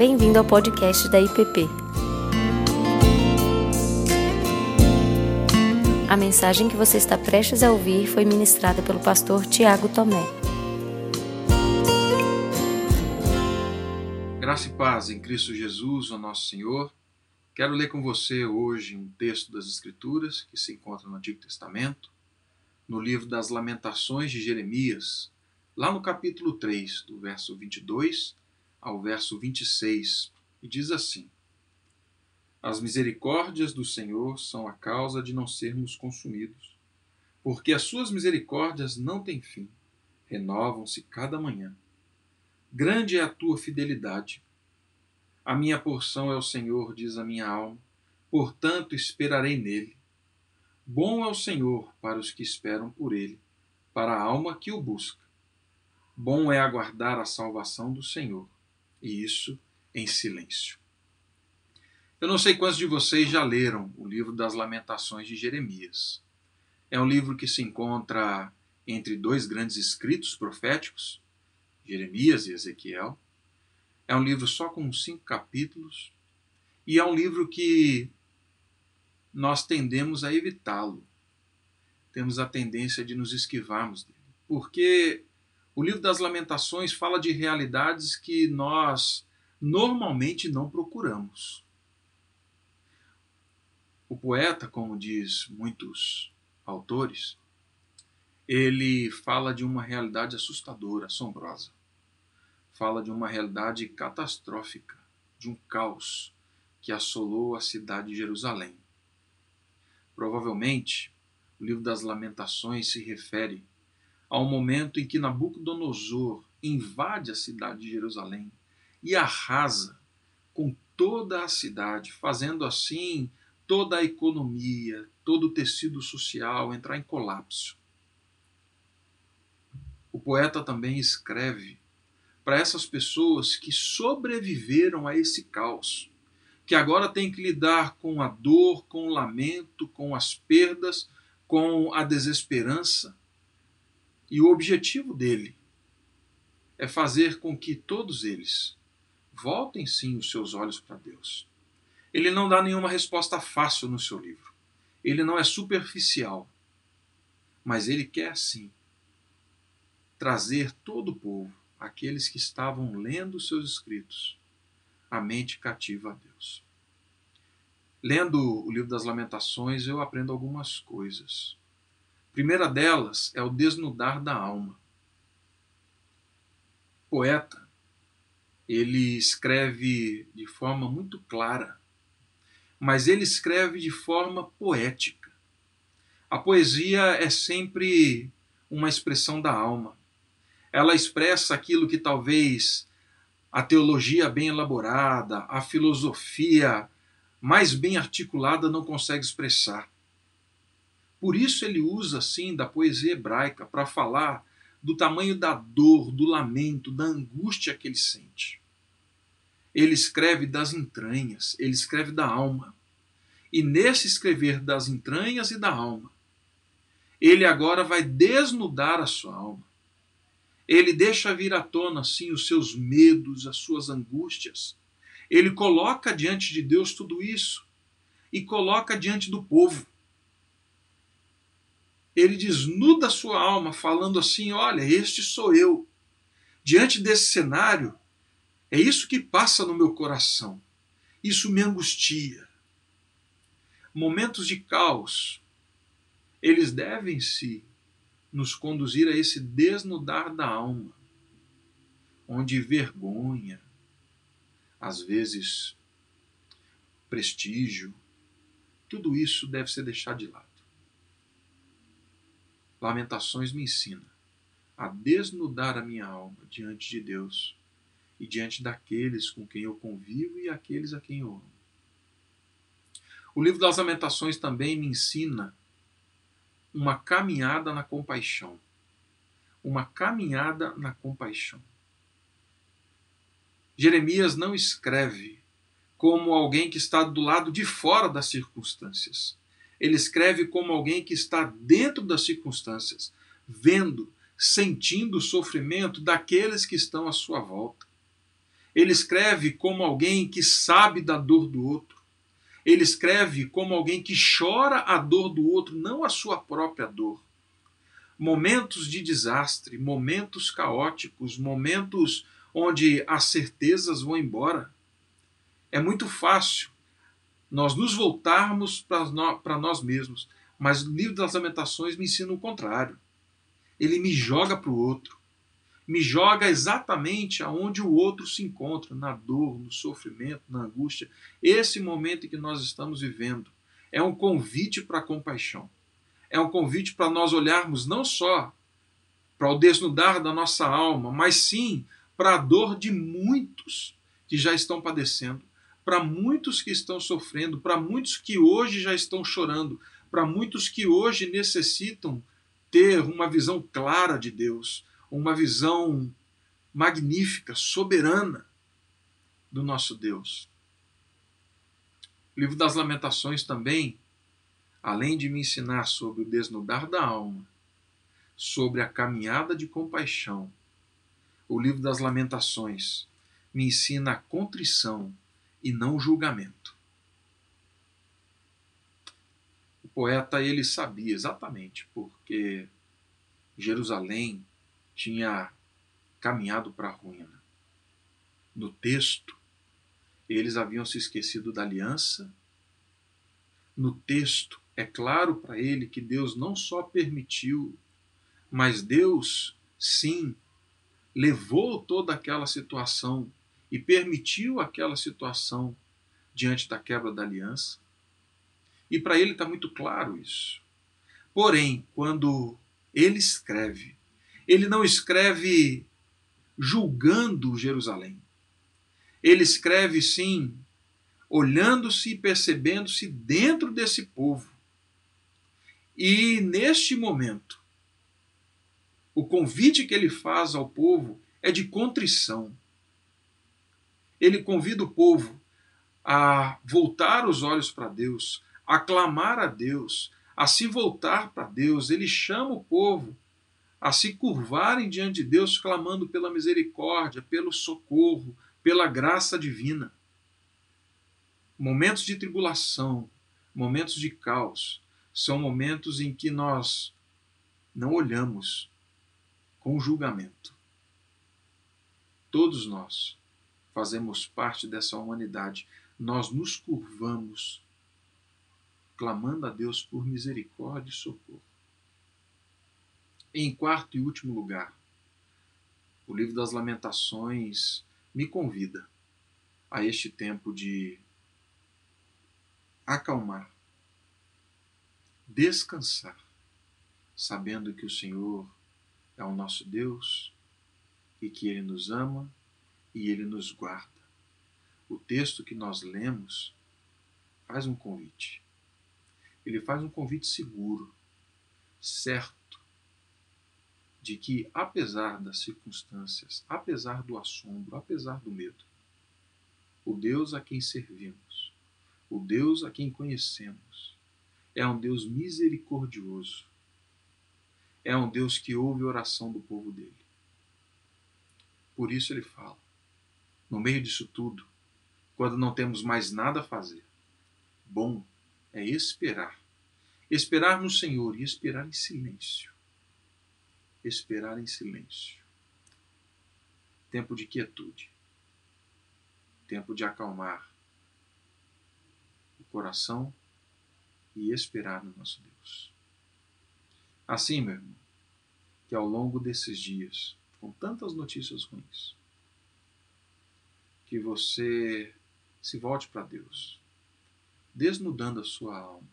Bem-vindo ao podcast da IPP. A mensagem que você está prestes a ouvir foi ministrada pelo pastor Tiago Tomé. Graça e paz em Cristo Jesus, o nosso Senhor. Quero ler com você hoje um texto das Escrituras que se encontra no Antigo Testamento, no livro das Lamentações de Jeremias, lá no capítulo 3, do verso 22 ao verso 26, e diz assim: As misericórdias do Senhor são a causa de não sermos consumidos, porque as suas misericórdias não têm fim, renovam-se cada manhã. Grande é a tua fidelidade. A minha porção é o Senhor, diz a minha alma, portanto esperarei nele. Bom é o Senhor para os que esperam por ele, para a alma que o busca. Bom é aguardar a salvação do Senhor e isso em silêncio. Eu não sei quantos de vocês já leram o livro das Lamentações de Jeremias. É um livro que se encontra entre dois grandes escritos proféticos, Jeremias e Ezequiel. É um livro só com cinco capítulos e é um livro que nós tendemos a evitá-lo. Temos a tendência de nos esquivarmos dele, porque o livro das Lamentações fala de realidades que nós normalmente não procuramos. O poeta, como diz muitos autores, ele fala de uma realidade assustadora, assombrosa. Fala de uma realidade catastrófica, de um caos que assolou a cidade de Jerusalém. Provavelmente, o livro das Lamentações se refere ao momento em que Nabucodonosor invade a cidade de Jerusalém e arrasa com toda a cidade, fazendo assim toda a economia, todo o tecido social entrar em colapso. O poeta também escreve para essas pessoas que sobreviveram a esse caos, que agora têm que lidar com a dor, com o lamento, com as perdas, com a desesperança, e o objetivo dele é fazer com que todos eles voltem sim os seus olhos para Deus. Ele não dá nenhuma resposta fácil no seu livro. Ele não é superficial. Mas ele quer sim trazer todo o povo, aqueles que estavam lendo os seus escritos, a mente cativa a Deus. Lendo o livro das Lamentações, eu aprendo algumas coisas primeira delas é o desnudar da alma. O poeta, ele escreve de forma muito clara, mas ele escreve de forma poética. A poesia é sempre uma expressão da alma. Ela expressa aquilo que talvez a teologia bem elaborada, a filosofia mais bem articulada não consegue expressar. Por isso ele usa assim da poesia hebraica para falar do tamanho da dor, do lamento, da angústia que ele sente. Ele escreve das entranhas, ele escreve da alma. E nesse escrever das entranhas e da alma, ele agora vai desnudar a sua alma. Ele deixa vir à tona assim os seus medos, as suas angústias. Ele coloca diante de Deus tudo isso e coloca diante do povo ele desnuda a sua alma, falando assim: Olha, este sou eu. Diante desse cenário, é isso que passa no meu coração. Isso me angustia. Momentos de caos, eles devem se nos conduzir a esse desnudar da alma, onde vergonha, às vezes prestígio, tudo isso deve ser deixado de lado. Lamentações me ensina a desnudar a minha alma diante de Deus e diante daqueles com quem eu convivo e aqueles a quem eu amo. O livro das Lamentações também me ensina uma caminhada na compaixão. Uma caminhada na compaixão. Jeremias não escreve como alguém que está do lado de fora das circunstâncias ele escreve como alguém que está dentro das circunstâncias, vendo, sentindo o sofrimento daqueles que estão à sua volta. Ele escreve como alguém que sabe da dor do outro. Ele escreve como alguém que chora a dor do outro, não a sua própria dor. Momentos de desastre, momentos caóticos, momentos onde as certezas vão embora. É muito fácil nós nos voltarmos para nós mesmos, mas o livro das Lamentações me ensina o contrário. Ele me joga para o outro me joga exatamente aonde o outro se encontra, na dor, no sofrimento, na angústia. Esse momento em que nós estamos vivendo é um convite para a compaixão. É um convite para nós olharmos não só para o desnudar da nossa alma, mas sim para a dor de muitos que já estão padecendo, para muitos que estão sofrendo, para muitos que hoje já estão chorando, para muitos que hoje necessitam ter uma visão clara de Deus, uma visão magnífica, soberana do nosso Deus. O livro das Lamentações também, além de me ensinar sobre o desnudar da alma, sobre a caminhada de compaixão, o livro das Lamentações me ensina a contrição e não julgamento. O poeta ele sabia exatamente porque Jerusalém tinha caminhado para a ruína. No texto, eles haviam se esquecido da aliança. No texto, é claro para ele que Deus não só permitiu, mas Deus, sim, levou toda aquela situação e permitiu aquela situação diante da quebra da aliança. E para ele está muito claro isso. Porém, quando ele escreve ele não escreve julgando Jerusalém. Ele escreve, sim, olhando-se e percebendo-se dentro desse povo. E neste momento, o convite que ele faz ao povo é de contrição. Ele convida o povo a voltar os olhos para Deus, a clamar a Deus, a se voltar para Deus. Ele chama o povo a se curvarem diante de Deus, clamando pela misericórdia, pelo socorro, pela graça divina. Momentos de tribulação, momentos de caos, são momentos em que nós não olhamos com julgamento. Todos nós fazemos parte dessa humanidade. Nós nos curvamos, clamando a Deus por misericórdia e socorro. Em quarto e último lugar, o livro das Lamentações me convida a este tempo de acalmar, descansar, sabendo que o Senhor é o nosso Deus e que Ele nos ama e Ele nos guarda. O texto que nós lemos faz um convite. Ele faz um convite seguro, certo de que, apesar das circunstâncias, apesar do assombro, apesar do medo, o Deus a quem servimos, o Deus a quem conhecemos, é um Deus misericordioso, é um Deus que ouve a oração do povo dele. Por isso ele fala, no meio disso tudo, quando não temos mais nada a fazer, bom é esperar. Esperar no Senhor e esperar em silêncio esperar em silêncio. Tempo de quietude. Tempo de acalmar o coração e esperar no nosso Deus. Assim, meu irmão, que ao longo desses dias, com tantas notícias ruins, que você se volte para Deus, desnudando a sua alma,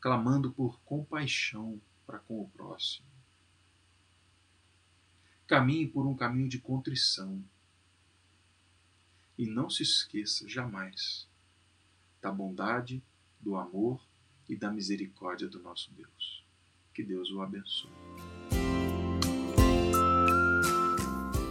clamando por compaixão para com o próximo, Caminhe por um caminho de contrição. E não se esqueça jamais da bondade, do amor e da misericórdia do nosso Deus. Que Deus o abençoe.